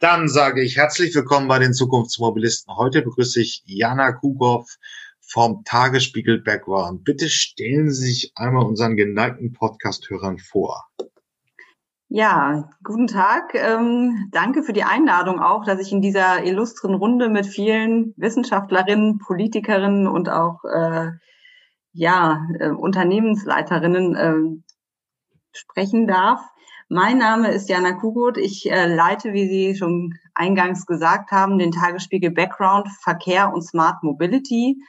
Dann sage ich herzlich willkommen bei den Zukunftsmobilisten. Heute begrüße ich Jana Kugow vom Tagesspiegel Background. Bitte stellen Sie sich einmal unseren geneigten Podcast-Hörern vor. Ja, guten Tag. Ähm, danke für die Einladung auch, dass ich in dieser illustren Runde mit vielen Wissenschaftlerinnen, Politikerinnen und auch äh, ja, äh, Unternehmensleiterinnen äh, sprechen darf. Mein Name ist Jana Kugut. Ich äh, leite, wie Sie schon eingangs gesagt haben, den Tagesspiegel Background Verkehr und Smart Mobility.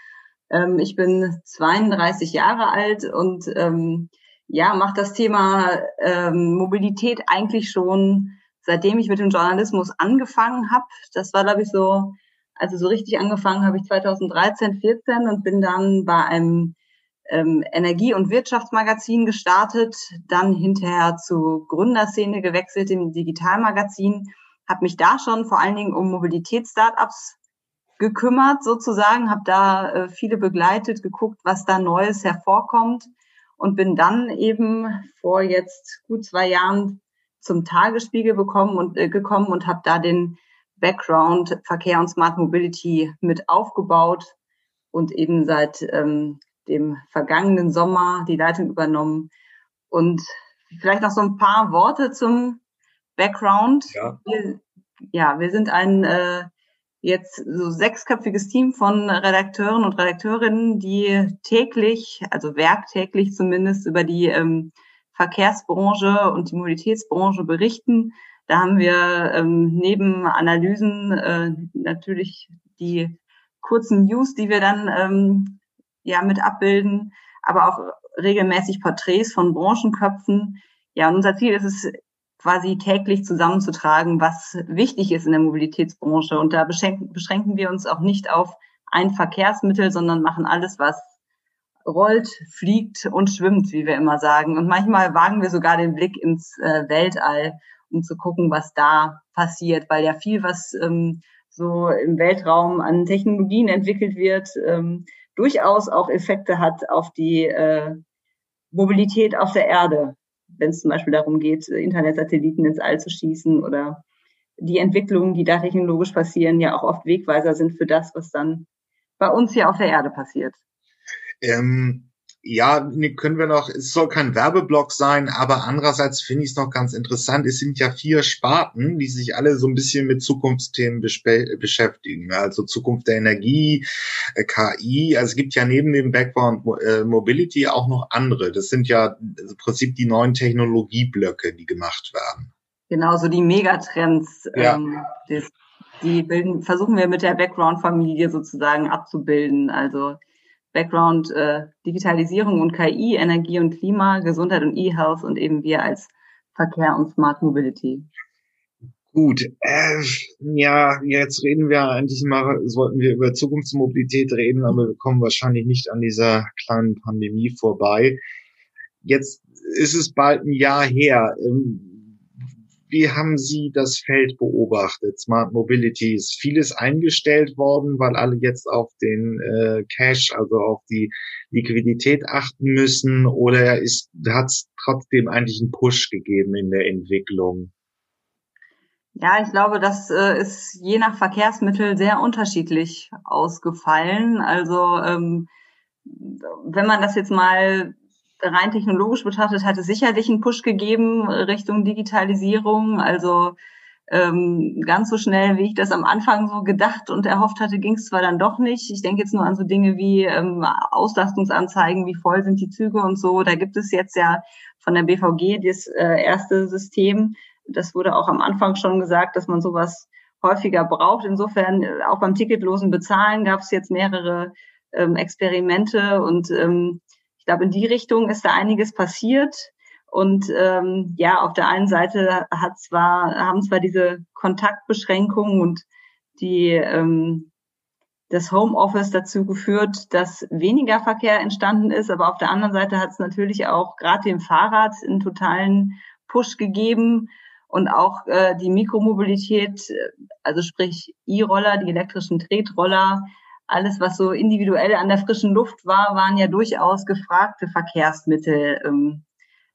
Ähm, ich bin 32 Jahre alt und ähm, ja, mache das Thema ähm, Mobilität eigentlich schon seitdem ich mit dem Journalismus angefangen habe. Das war, glaube ich, so, also so richtig angefangen habe ich 2013, 14 und bin dann bei einem ähm, Energie- und Wirtschaftsmagazin gestartet, dann hinterher zu Gründerszene gewechselt im Digitalmagazin, habe mich da schon vor allen Dingen um Mobilitätsstartups gekümmert sozusagen, habe da äh, viele begleitet, geguckt, was da Neues hervorkommt. Und bin dann eben vor jetzt gut zwei Jahren zum Tagesspiegel bekommen und äh, gekommen und habe da den Background Verkehr und Smart Mobility mit aufgebaut und eben seit ähm, dem vergangenen Sommer die Leitung übernommen. Und vielleicht noch so ein paar Worte zum Background. Ja, wir, ja, wir sind ein äh, jetzt so sechsköpfiges Team von Redakteuren und Redakteurinnen, die täglich, also werktäglich zumindest, über die ähm, Verkehrsbranche und die Mobilitätsbranche berichten. Da haben wir ähm, neben Analysen äh, natürlich die kurzen News, die wir dann ähm, ja mit abbilden, aber auch regelmäßig Porträts von Branchenköpfen. Ja, und unser Ziel ist es, quasi täglich zusammenzutragen, was wichtig ist in der Mobilitätsbranche. Und da beschränken wir uns auch nicht auf ein Verkehrsmittel, sondern machen alles, was rollt, fliegt und schwimmt, wie wir immer sagen. Und manchmal wagen wir sogar den Blick ins äh, Weltall, um zu gucken, was da passiert, weil ja viel, was ähm, so im Weltraum an Technologien entwickelt wird, ähm, durchaus auch Effekte hat auf die äh, Mobilität auf der Erde, wenn es zum Beispiel darum geht, Internetsatelliten ins All zu schießen oder die Entwicklungen, die da technologisch passieren, ja auch oft Wegweiser sind für das, was dann bei uns hier auf der Erde passiert. Ähm, ja, können wir noch, es soll kein Werbeblock sein, aber andererseits finde ich es noch ganz interessant. Es sind ja vier Sparten, die sich alle so ein bisschen mit Zukunftsthemen beschäftigen. Also Zukunft der Energie, äh, KI. Also es gibt ja neben dem Background äh, Mobility auch noch andere. Das sind ja im Prinzip die neuen Technologieblöcke, die gemacht werden. Genau, so die Megatrends. Ja. Ähm, das, die bilden, versuchen wir mit der Background-Familie sozusagen abzubilden. Also Background äh, Digitalisierung und KI, Energie und Klima, Gesundheit und E-Health und eben wir als Verkehr und Smart Mobility. Gut, äh, ja, jetzt reden wir eigentlich mal, sollten wir über Zukunftsmobilität reden, aber wir kommen wahrscheinlich nicht an dieser kleinen Pandemie vorbei. Jetzt ist es bald ein Jahr her. Ähm, wie haben Sie das Feld beobachtet? Smart Mobility ist vieles eingestellt worden, weil alle jetzt auf den äh, Cash, also auf die Liquidität achten müssen, oder hat es trotzdem eigentlich einen Push gegeben in der Entwicklung? Ja, ich glaube, das äh, ist je nach Verkehrsmittel sehr unterschiedlich ausgefallen. Also ähm, wenn man das jetzt mal rein technologisch betrachtet hat es sicherlich einen Push gegeben Richtung Digitalisierung. Also ähm, ganz so schnell, wie ich das am Anfang so gedacht und erhofft hatte, ging es zwar dann doch nicht. Ich denke jetzt nur an so Dinge wie ähm, Auslastungsanzeigen, wie voll sind die Züge und so. Da gibt es jetzt ja von der BVG das äh, erste System. Das wurde auch am Anfang schon gesagt, dass man sowas häufiger braucht. Insofern äh, auch beim ticketlosen Bezahlen gab es jetzt mehrere ähm, Experimente und ähm, glaube, in die Richtung ist da einiges passiert. Und ähm, ja, auf der einen Seite hat zwar, haben zwar diese Kontaktbeschränkungen und die ähm, das Homeoffice dazu geführt, dass weniger Verkehr entstanden ist, aber auf der anderen Seite hat es natürlich auch gerade dem Fahrrad einen totalen Push gegeben und auch äh, die Mikromobilität, also sprich E-Roller, die elektrischen Tretroller, alles, was so individuell an der frischen Luft war, waren ja durchaus gefragte Verkehrsmittel. Ähm,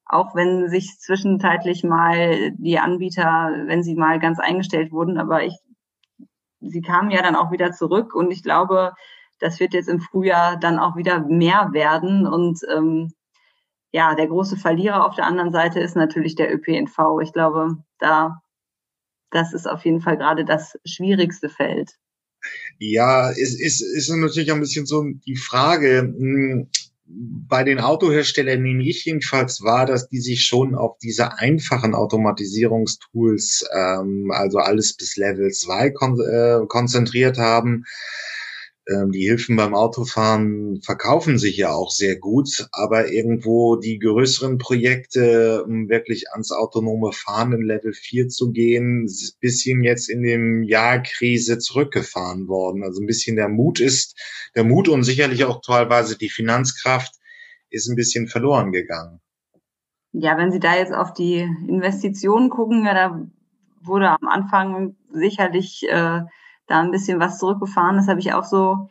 auch wenn sich zwischenzeitlich mal die Anbieter, wenn sie mal ganz eingestellt wurden, aber ich, sie kamen ja dann auch wieder zurück und ich glaube, das wird jetzt im Frühjahr dann auch wieder mehr werden und ähm, ja, der große Verlierer auf der anderen Seite ist natürlich der ÖPNV. Ich glaube, da das ist auf jeden Fall gerade das schwierigste Feld. Ja, es ist, ist natürlich ein bisschen so die Frage, hm, bei den Autoherstellern nehme ich jedenfalls wahr, dass die sich schon auf diese einfachen Automatisierungstools, ähm, also alles bis Level 2 kon äh, konzentriert haben. Ähm, die Hilfen beim Autofahren verkaufen sich ja auch sehr gut, aber irgendwo die größeren Projekte, um wirklich ans autonome Fahren in Level 4 zu gehen, ist ein bisschen jetzt in dem Jahr Krise zurückgefahren worden. Also ein bisschen der Mut ist, der Mut und sicherlich auch teilweise die Finanzkraft ist ein bisschen verloren gegangen. Ja, wenn Sie da jetzt auf die Investitionen gucken, ja, da wurde am Anfang sicherlich äh, da ein bisschen was zurückgefahren. Das habe ich auch so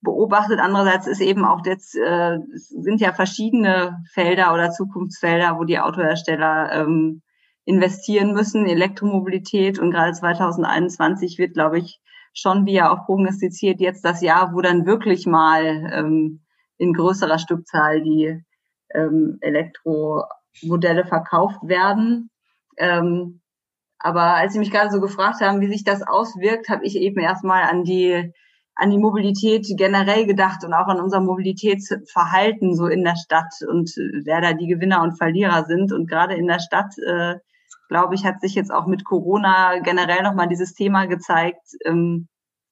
beobachtet. Andererseits ist eben auch jetzt, äh, sind ja verschiedene Felder oder Zukunftsfelder, wo die Autohersteller ähm, investieren müssen, Elektromobilität und gerade 2021 wird, glaube ich, schon, wie ja auch prognostiziert, jetzt das Jahr, wo dann wirklich mal ähm, in größerer Stückzahl die ähm, Elektromodelle verkauft werden. Ähm, aber als Sie mich gerade so gefragt haben, wie sich das auswirkt, habe ich eben erstmal an die an die Mobilität generell gedacht und auch an unser Mobilitätsverhalten so in der Stadt und wer da die Gewinner und Verlierer sind. Und gerade in der Stadt, äh, glaube ich, hat sich jetzt auch mit Corona generell nochmal dieses Thema gezeigt, ähm,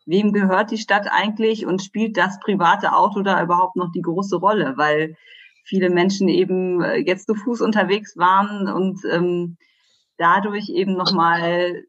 wem gehört die Stadt eigentlich und spielt das private Auto da überhaupt noch die große Rolle? Weil viele Menschen eben äh, jetzt zu Fuß unterwegs waren und ähm, dadurch eben nochmal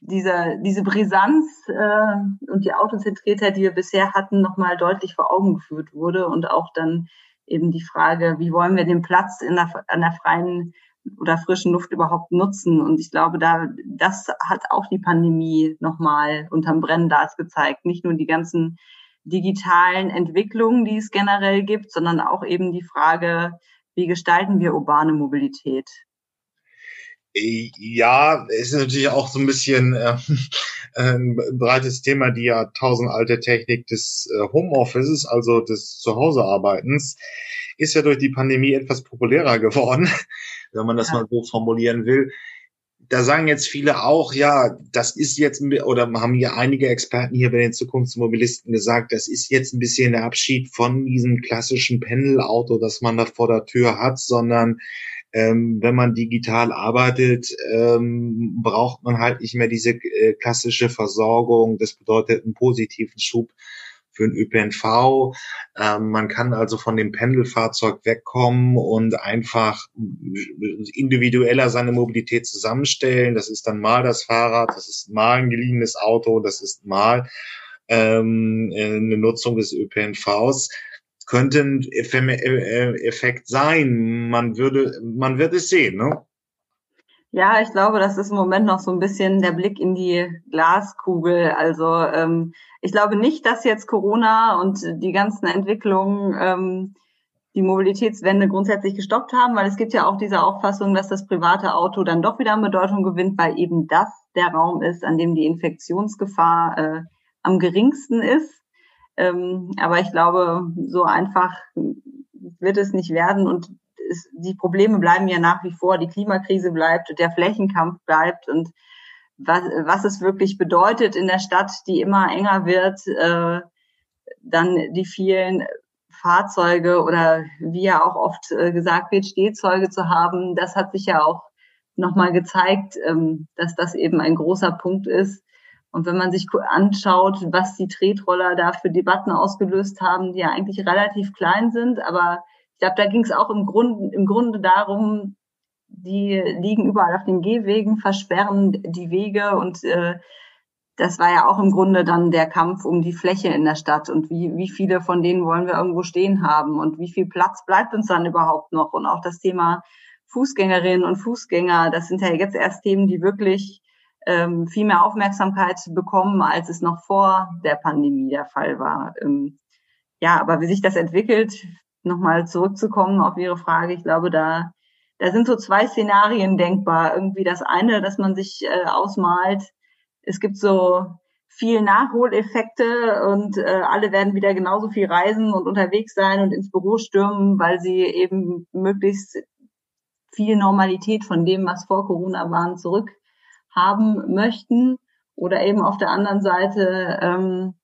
diese, diese Brisanz äh, und die Autozentriertheit, die wir bisher hatten, nochmal deutlich vor Augen geführt wurde und auch dann eben die Frage, wie wollen wir den Platz in der, an der freien oder frischen Luft überhaupt nutzen? Und ich glaube, da das hat auch die Pandemie nochmal unterm Brennglas gezeigt. Nicht nur die ganzen digitalen Entwicklungen, die es generell gibt, sondern auch eben die Frage, wie gestalten wir urbane Mobilität? Ja, ist natürlich auch so ein bisschen äh, ein breites Thema, die ja tausendalte Technik des äh, Homeoffices, also des Zuhausearbeitens, ist ja durch die Pandemie etwas populärer geworden, wenn man das ja. mal so formulieren will. Da sagen jetzt viele auch, ja, das ist jetzt, oder haben hier einige Experten hier bei den Zukunftsmobilisten gesagt, das ist jetzt ein bisschen der Abschied von diesem klassischen Pendelauto, das man da vor der Tür hat, sondern ähm, wenn man digital arbeitet, ähm, braucht man halt nicht mehr diese äh, klassische Versorgung. Das bedeutet einen positiven Schub für den ÖPNV. Ähm, man kann also von dem Pendelfahrzeug wegkommen und einfach individueller seine Mobilität zusammenstellen. Das ist dann mal das Fahrrad, das ist mal ein geliehenes Auto, das ist mal ähm, eine Nutzung des ÖPNVs könnte ein äh, Effekt sein. Man würde, man wird es sehen, ne? Ja, ich glaube, das ist im Moment noch so ein bisschen der Blick in die Glaskugel. Also ähm, ich glaube nicht, dass jetzt Corona und die ganzen Entwicklungen ähm, die Mobilitätswende grundsätzlich gestoppt haben, weil es gibt ja auch diese Auffassung, dass das private Auto dann doch wieder an Bedeutung gewinnt, weil eben das der Raum ist, an dem die Infektionsgefahr äh, am geringsten ist. Ähm, aber ich glaube, so einfach wird es nicht werden und es, die Probleme bleiben ja nach wie vor. Die Klimakrise bleibt, der Flächenkampf bleibt und was, was es wirklich bedeutet in der Stadt, die immer enger wird, äh, dann die vielen Fahrzeuge oder wie ja auch oft äh, gesagt wird, Stehzeuge zu haben, das hat sich ja auch nochmal gezeigt, ähm, dass das eben ein großer Punkt ist, und wenn man sich anschaut, was die Tretroller da für Debatten ausgelöst haben, die ja eigentlich relativ klein sind, aber ich glaube, da ging es auch im Grunde, im Grunde darum, die liegen überall auf den Gehwegen, versperren die Wege und äh, das war ja auch im Grunde dann der Kampf um die Fläche in der Stadt und wie, wie viele von denen wollen wir irgendwo stehen haben und wie viel Platz bleibt uns dann überhaupt noch? Und auch das Thema Fußgängerinnen und Fußgänger, das sind ja jetzt erst Themen, die wirklich ähm, viel mehr Aufmerksamkeit bekommen, als es noch vor der Pandemie der Fall war. Ähm, ja, aber wie sich das entwickelt, nochmal zurückzukommen auf Ihre Frage, ich glaube, da da sind so zwei Szenarien denkbar. Irgendwie das eine, dass man sich äh, ausmalt, es gibt so viel Nachholeffekte und äh, alle werden wieder genauso viel reisen und unterwegs sein und ins Büro stürmen, weil sie eben möglichst viel Normalität von dem, was vor Corona waren, zurück haben möchten. Oder eben auf der anderen Seite ähm,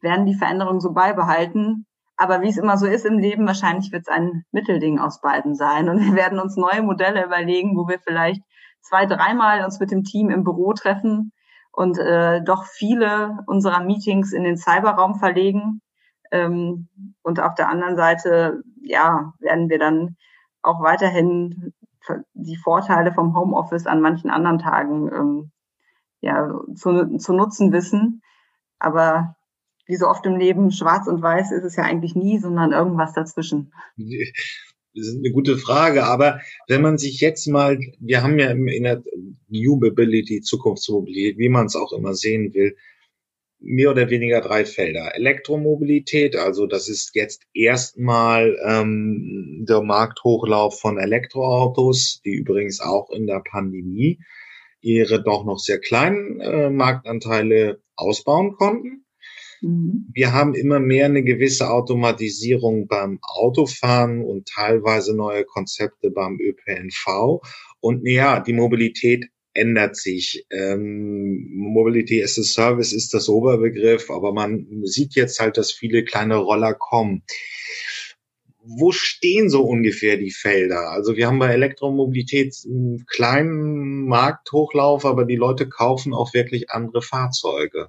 werden die Veränderungen so beibehalten. Aber wie es immer so ist im Leben, wahrscheinlich wird es ein Mittelding aus beiden sein. Und wir werden uns neue Modelle überlegen, wo wir vielleicht zwei, dreimal uns mit dem Team im Büro treffen und äh, doch viele unserer Meetings in den Cyberraum verlegen. Ähm, und auf der anderen Seite, ja, werden wir dann auch weiterhin die Vorteile vom Homeoffice an manchen anderen Tagen ähm, ja, zu, zu nutzen wissen. Aber wie so oft im Leben, schwarz und weiß ist es ja eigentlich nie, sondern irgendwas dazwischen. Das ist eine gute Frage, aber wenn man sich jetzt mal, wir haben ja in der New Mobility, Zukunftsmobilität, wie man es auch immer sehen will, mehr oder weniger drei Felder. Elektromobilität, also das ist jetzt erstmal ähm, der Markthochlauf von Elektroautos, die übrigens auch in der Pandemie ihre doch noch sehr kleinen äh, Marktanteile ausbauen konnten. Mhm. Wir haben immer mehr eine gewisse Automatisierung beim Autofahren und teilweise neue Konzepte beim ÖPNV. Und ja, die Mobilität ändert sich. Ähm, Mobility as a Service ist das Oberbegriff, aber man sieht jetzt halt, dass viele kleine Roller kommen. Wo stehen so ungefähr die Felder? Also wir haben bei Elektromobilität einen kleinen Markthochlauf, aber die Leute kaufen auch wirklich andere Fahrzeuge.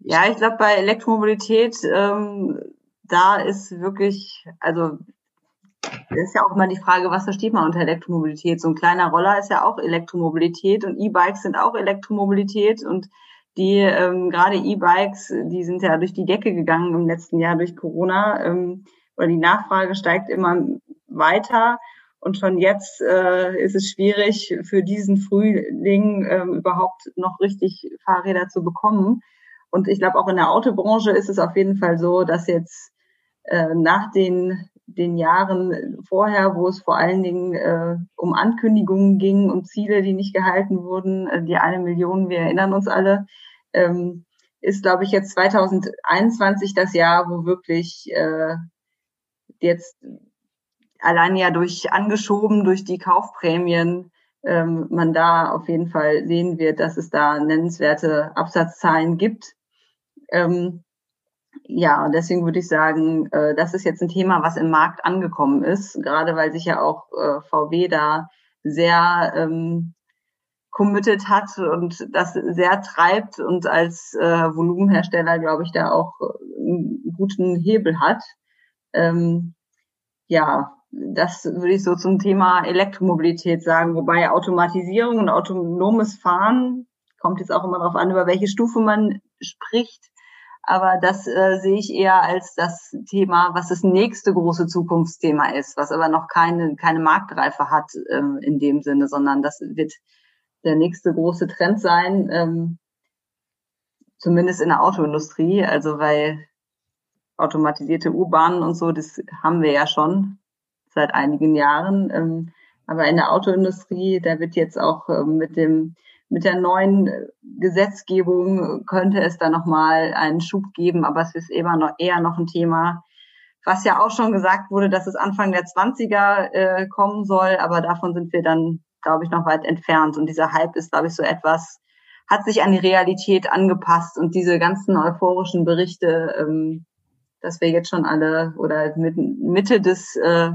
Ja, ich glaube, bei Elektromobilität, ähm, da ist wirklich, also ist ja auch immer die Frage, was versteht man unter Elektromobilität? So ein kleiner Roller ist ja auch Elektromobilität und E-Bikes sind auch Elektromobilität und die ähm, gerade E-Bikes, die sind ja durch die Decke gegangen im letzten Jahr durch Corona, ähm, oder die Nachfrage steigt immer weiter. Und schon jetzt äh, ist es schwierig für diesen Frühling ähm, überhaupt noch richtig Fahrräder zu bekommen. Und ich glaube, auch in der Autobranche ist es auf jeden Fall so, dass jetzt äh, nach den, den Jahren vorher, wo es vor allen Dingen äh, um Ankündigungen ging, um Ziele, die nicht gehalten wurden, äh, die eine Million, wir erinnern uns alle, ähm, ist, glaube ich, jetzt 2021 das Jahr, wo wirklich äh, jetzt allein ja durch angeschoben durch die Kaufprämien ähm, man da auf jeden Fall sehen wird, dass es da nennenswerte Absatzzahlen gibt. Ähm, ja, deswegen würde ich sagen, äh, das ist jetzt ein Thema, was im Markt angekommen ist, gerade weil sich ja auch äh, VW da sehr ähm, committed hat und das sehr treibt und als äh, Volumenhersteller, glaube ich, da auch einen guten Hebel hat. Ähm, ja, das würde ich so zum Thema Elektromobilität sagen, wobei Automatisierung und autonomes Fahren kommt jetzt auch immer darauf an, über welche Stufe man spricht. Aber das äh, sehe ich eher als das Thema, was das nächste große Zukunftsthema ist, was aber noch keine, keine Marktreife hat ähm, in dem Sinne, sondern das wird der nächste große Trend sein, ähm, zumindest in der Autoindustrie. Also weil automatisierte U-Bahnen und so, das haben wir ja schon seit einigen Jahren. Ähm, aber in der Autoindustrie, da wird jetzt auch ähm, mit dem mit der neuen äh, Gesetzgebung könnte es da nochmal einen Schub geben, aber es ist immer noch eher noch ein Thema, was ja auch schon gesagt wurde, dass es Anfang der 20er äh, kommen soll, aber davon sind wir dann, glaube ich, noch weit entfernt. Und dieser Hype ist, glaube ich, so etwas, hat sich an die Realität angepasst und diese ganzen euphorischen Berichte, ähm, dass wir jetzt schon alle oder mit Mitte des äh,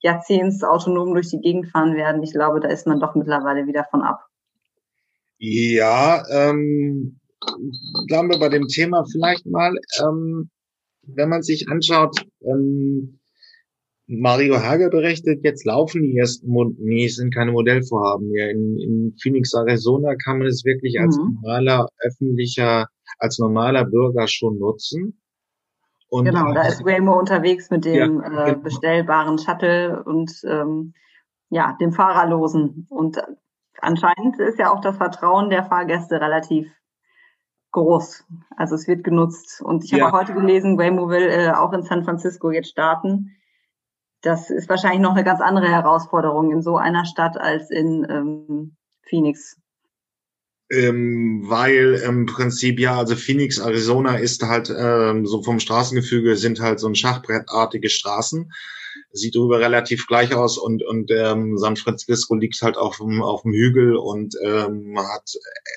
Jahrzehnts autonom durch die Gegend fahren werden, ich glaube, da ist man doch mittlerweile wieder von ab. Ja, ähm, bleiben wir bei dem Thema vielleicht mal, ähm, wenn man sich anschaut, ähm, Mario Hager berichtet, jetzt laufen die ersten, Mo nee, es sind keine Modellvorhaben mehr. In, in Phoenix, Arizona kann man es wirklich mhm. als normaler öffentlicher, als normaler Bürger schon nutzen. Und genau, da ist Waymo unterwegs mit dem ja, äh, genau. bestellbaren Shuttle und ähm, ja, dem Fahrerlosen. Und anscheinend ist ja auch das Vertrauen der Fahrgäste relativ groß. Also es wird genutzt. Und ich habe ja. auch heute gelesen, Waymo will äh, auch in San Francisco jetzt starten. das ist wahrscheinlich noch eine ganz andere Herausforderung in so einer Stadt als in ähm, Phoenix. Ähm, weil im Prinzip ja, also Phoenix, Arizona ist halt ähm, so vom Straßengefüge sind halt so ein Schachbrettartige Straßen. Sieht darüber relativ gleich aus und und ähm, San Francisco liegt halt auf dem auf dem Hügel und ähm, hat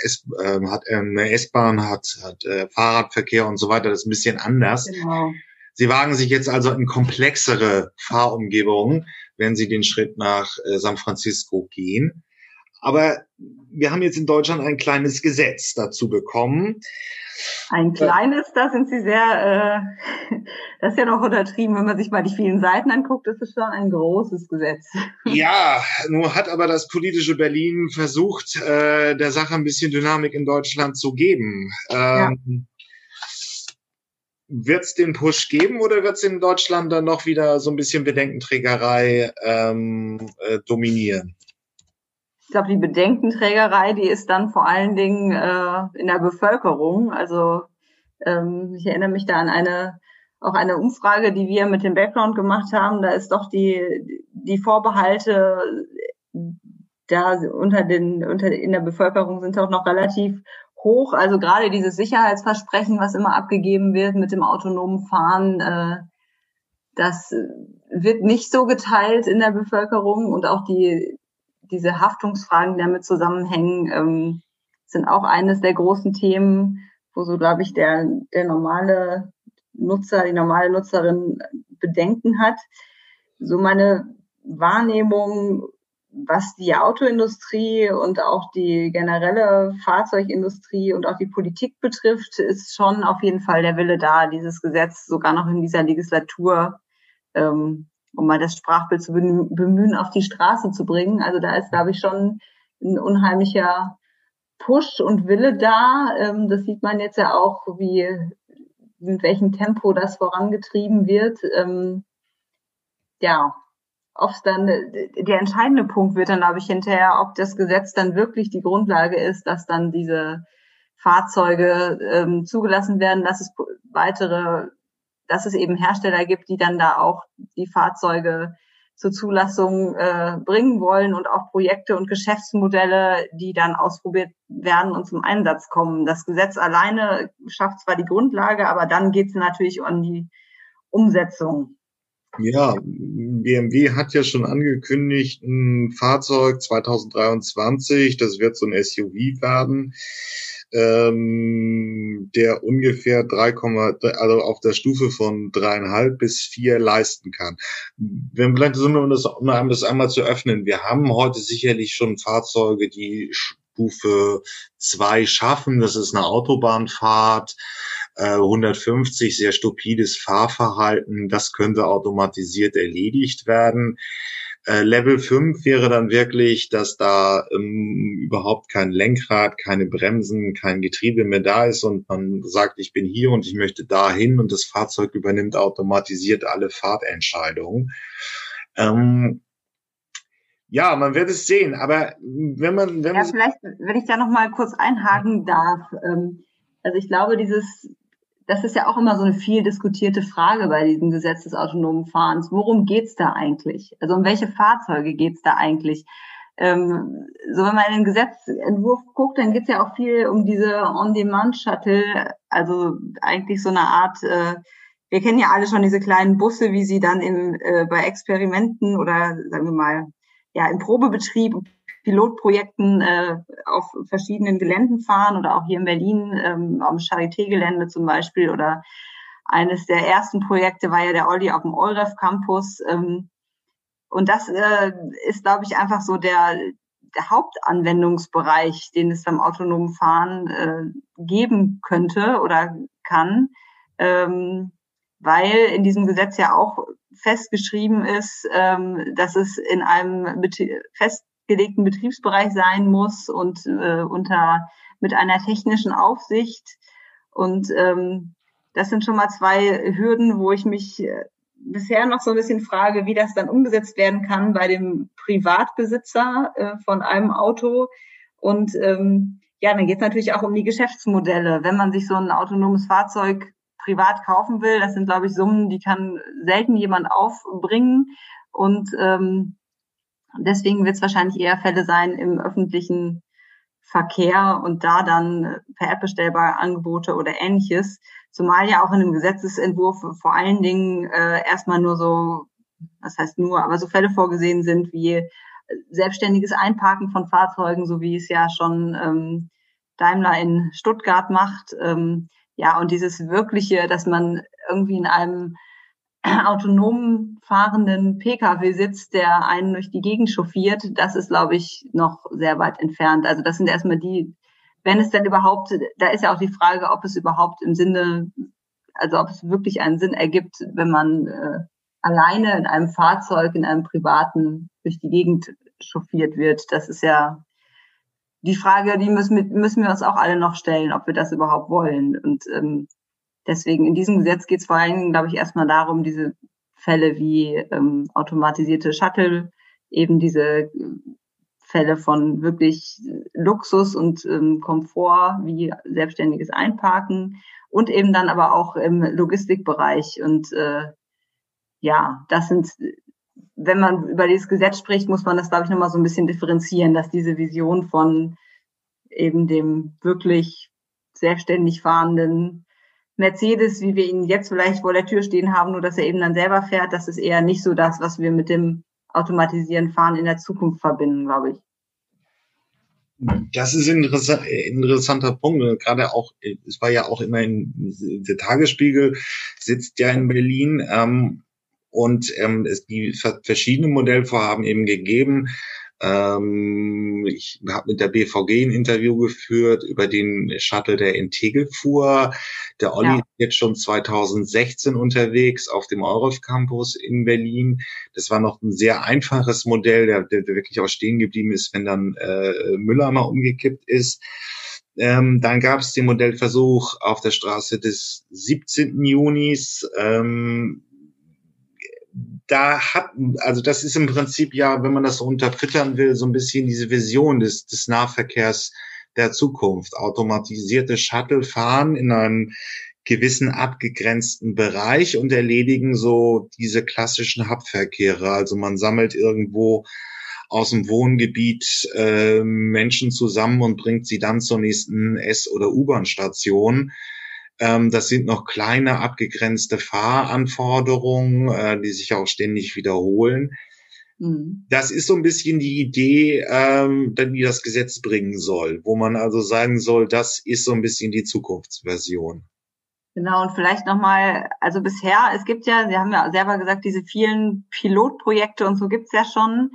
S, äh, hat ähm, eine S-Bahn, hat hat äh, Fahrradverkehr und so weiter. Das ist ein bisschen anders. Genau. Sie wagen sich jetzt also in komplexere Fahrumgebungen, wenn Sie den Schritt nach äh, San Francisco gehen. Aber wir haben jetzt in Deutschland ein kleines Gesetz dazu bekommen. Ein kleines, da sind Sie sehr, äh, das ist ja noch untertrieben, wenn man sich mal die vielen Seiten anguckt, das ist schon ein großes Gesetz. Ja, nur hat aber das politische Berlin versucht, äh, der Sache ein bisschen Dynamik in Deutschland zu geben. Ähm, ja. Wird es den Push geben oder wird es in Deutschland dann noch wieder so ein bisschen Bedenkenträgerei ähm, äh, dominieren? Ich glaube, die Bedenkenträgerei, die ist dann vor allen Dingen äh, in der Bevölkerung. Also ähm, ich erinnere mich da an eine auch eine Umfrage, die wir mit dem Background gemacht haben. Da ist doch die die Vorbehalte da unter den unter in der Bevölkerung sind auch noch relativ hoch. Also gerade dieses Sicherheitsversprechen, was immer abgegeben wird mit dem autonomen Fahren, äh, das wird nicht so geteilt in der Bevölkerung und auch die diese Haftungsfragen, die damit zusammenhängen, ähm, sind auch eines der großen Themen, wo so, glaube ich, der, der normale Nutzer, die normale Nutzerin Bedenken hat. So meine Wahrnehmung, was die Autoindustrie und auch die generelle Fahrzeugindustrie und auch die Politik betrifft, ist schon auf jeden Fall der Wille da, dieses Gesetz sogar noch in dieser Legislatur ähm, um mal das Sprachbild zu bemühen, auf die Straße zu bringen. Also da ist, glaube ich, schon ein unheimlicher Push und Wille da. Ähm, das sieht man jetzt ja auch, wie mit welchem Tempo das vorangetrieben wird. Ähm, ja, ob es dann der entscheidende Punkt wird dann, glaube ich, hinterher, ob das Gesetz dann wirklich die Grundlage ist, dass dann diese Fahrzeuge ähm, zugelassen werden, dass es weitere dass es eben Hersteller gibt, die dann da auch die Fahrzeuge zur Zulassung äh, bringen wollen und auch Projekte und Geschäftsmodelle, die dann ausprobiert werden und zum Einsatz kommen. Das Gesetz alleine schafft zwar die Grundlage, aber dann geht es natürlich um die Umsetzung. Ja, BMW hat ja schon angekündigt, ein Fahrzeug 2023, das wird so ein SUV werden ähm, der ungefähr 3, also auf der Stufe von dreieinhalb bis vier leisten kann. Wenn vielleicht so um das, um das einmal zu öffnen, wir haben heute sicherlich schon Fahrzeuge, die Stufe zwei schaffen. Das ist eine Autobahnfahrt. 150 äh, sehr stupides Fahrverhalten, das könnte automatisiert erledigt werden. Äh, Level 5 wäre dann wirklich, dass da ähm, überhaupt kein Lenkrad, keine Bremsen, kein Getriebe mehr da ist und man sagt, ich bin hier und ich möchte dahin und das Fahrzeug übernimmt automatisiert alle Fahrtentscheidungen. Ähm, ja, man wird es sehen, aber wenn man, wenn ja, vielleicht, wenn ich da noch mal kurz einhaken darf, ähm, also ich glaube, dieses das ist ja auch immer so eine viel diskutierte Frage bei diesem Gesetz des autonomen Fahrens. Worum geht's da eigentlich? Also um welche Fahrzeuge geht's da eigentlich? Ähm, so wenn man in den Gesetzentwurf guckt, dann geht's ja auch viel um diese On-Demand-Shuttle, also eigentlich so eine Art, äh, wir kennen ja alle schon diese kleinen Busse, wie sie dann im, äh, bei Experimenten oder sagen wir mal, ja, im Probebetrieb Pilotprojekten äh, auf verschiedenen Geländen fahren oder auch hier in Berlin ähm, am Charité-Gelände zum Beispiel oder eines der ersten Projekte war ja der Olli auf dem Euref Campus. Ähm, und das äh, ist, glaube ich, einfach so der, der Hauptanwendungsbereich, den es beim autonomen Fahren äh, geben könnte oder kann, ähm, weil in diesem Gesetz ja auch festgeschrieben ist, ähm, dass es in einem fest festgelegten Betriebsbereich sein muss und äh, unter mit einer technischen Aufsicht. Und ähm, das sind schon mal zwei Hürden, wo ich mich äh, bisher noch so ein bisschen frage, wie das dann umgesetzt werden kann bei dem Privatbesitzer äh, von einem Auto. Und ähm, ja, dann geht es natürlich auch um die Geschäftsmodelle. Wenn man sich so ein autonomes Fahrzeug privat kaufen will. Das sind, glaube ich, Summen, die kann selten jemand aufbringen. Und ähm, deswegen wird es wahrscheinlich eher Fälle sein im öffentlichen Verkehr und da dann per App bestellbare Angebote oder ähnliches. Zumal ja auch in dem Gesetzesentwurf vor allen Dingen äh, erstmal nur so, was heißt nur, aber so Fälle vorgesehen sind wie selbstständiges Einparken von Fahrzeugen, so wie es ja schon ähm, Daimler in Stuttgart macht. Ähm, ja, und dieses wirkliche, dass man irgendwie in einem autonom fahrenden Pkw sitzt, der einen durch die Gegend chauffiert, das ist, glaube ich, noch sehr weit entfernt. Also das sind erstmal die, wenn es denn überhaupt, da ist ja auch die Frage, ob es überhaupt im Sinne, also ob es wirklich einen Sinn ergibt, wenn man äh, alleine in einem Fahrzeug, in einem privaten durch die Gegend chauffiert wird. Das ist ja die Frage, die müssen, müssen wir uns auch alle noch stellen, ob wir das überhaupt wollen. Und ähm, deswegen in diesem Gesetz geht es vor allem, glaube ich, erstmal darum, diese Fälle wie ähm, automatisierte Shuttle, eben diese äh, Fälle von wirklich Luxus und ähm, Komfort wie selbstständiges Einparken und eben dann aber auch im Logistikbereich. Und äh, ja, das sind wenn man über dieses Gesetz spricht, muss man das, glaube ich, nochmal so ein bisschen differenzieren, dass diese Vision von eben dem wirklich selbstständig fahrenden Mercedes, wie wir ihn jetzt vielleicht vor der Tür stehen haben, nur dass er eben dann selber fährt, das ist eher nicht so das, was wir mit dem automatisieren Fahren in der Zukunft verbinden, glaube ich. Das ist ein interessanter Punkt. Gerade auch, es war ja auch immer in der Tagesspiegel, sitzt ja in Berlin. Ähm, und ähm, es die verschiedene Modellvorhaben eben gegeben. Ähm, ich habe mit der BVG ein Interview geführt über den Shuttle, der in Tegel fuhr. Der Olli ja. ist jetzt schon 2016 unterwegs auf dem Euref Campus in Berlin. Das war noch ein sehr einfaches Modell, der, der wirklich auch stehen geblieben ist, wenn dann äh, Müller mal umgekippt ist. Ähm, dann gab es den Modellversuch auf der Straße des 17. Junis. Ähm, da hat, also das ist im Prinzip ja, wenn man das so unterfüttern will, so ein bisschen diese Vision des, des Nahverkehrs der Zukunft. Automatisierte Shuttle fahren in einem gewissen abgegrenzten Bereich und erledigen so diese klassischen Hubverkehre. Also man sammelt irgendwo aus dem Wohngebiet äh, Menschen zusammen und bringt sie dann zur nächsten S- oder U-Bahn-Station. Ähm, das sind noch kleine abgegrenzte Fahranforderungen, äh, die sich auch ständig wiederholen. Mhm. Das ist so ein bisschen die Idee, ähm, die das Gesetz bringen soll, wo man also sagen soll, das ist so ein bisschen die Zukunftsversion. Genau, und vielleicht nochmal, also bisher, es gibt ja, Sie haben ja selber gesagt, diese vielen Pilotprojekte und so gibt's ja schon.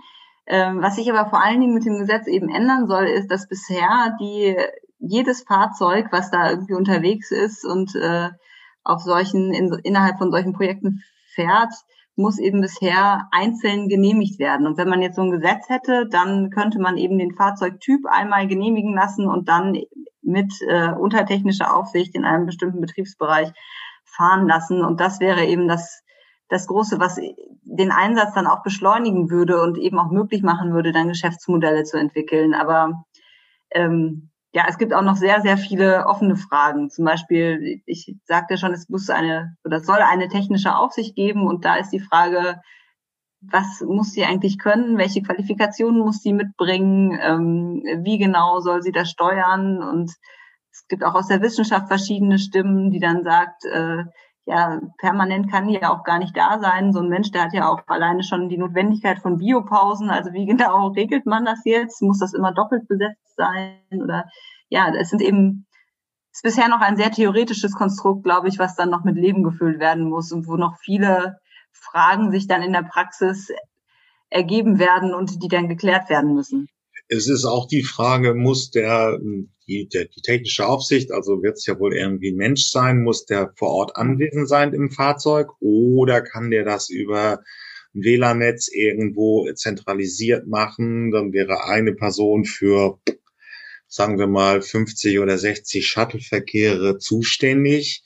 Ähm, was sich aber vor allen Dingen mit dem Gesetz eben ändern soll, ist, dass bisher die jedes Fahrzeug, was da irgendwie unterwegs ist und äh, auf solchen, in, innerhalb von solchen Projekten fährt, muss eben bisher einzeln genehmigt werden. Und wenn man jetzt so ein Gesetz hätte, dann könnte man eben den Fahrzeugtyp einmal genehmigen lassen und dann mit äh, untertechnischer Aufsicht in einem bestimmten Betriebsbereich fahren lassen. Und das wäre eben das, das Große, was den Einsatz dann auch beschleunigen würde und eben auch möglich machen würde, dann Geschäftsmodelle zu entwickeln. Aber ähm, ja, es gibt auch noch sehr, sehr viele offene Fragen. Zum Beispiel, ich sagte schon, es muss eine oder soll eine technische Aufsicht geben und da ist die Frage, was muss sie eigentlich können? Welche Qualifikationen muss sie mitbringen? Ähm, wie genau soll sie das steuern? Und es gibt auch aus der Wissenschaft verschiedene Stimmen, die dann sagt, äh, ja, permanent kann ja auch gar nicht da sein. So ein Mensch, der hat ja auch alleine schon die Notwendigkeit von Biopausen. Also wie genau regelt man das jetzt? Muss das immer doppelt besetzt sein? Oder ja, es sind eben, ist bisher noch ein sehr theoretisches Konstrukt, glaube ich, was dann noch mit Leben gefüllt werden muss und wo noch viele Fragen sich dann in der Praxis ergeben werden und die dann geklärt werden müssen. Es ist auch die Frage, muss der die, der, die technische Aufsicht, also wird es ja wohl irgendwie ein Mensch sein, muss der vor Ort anwesend sein im Fahrzeug oder kann der das über ein WLAN-Netz irgendwo zentralisiert machen? Dann wäre eine Person für, sagen wir mal, 50 oder 60 Shuttle-Verkehre zuständig.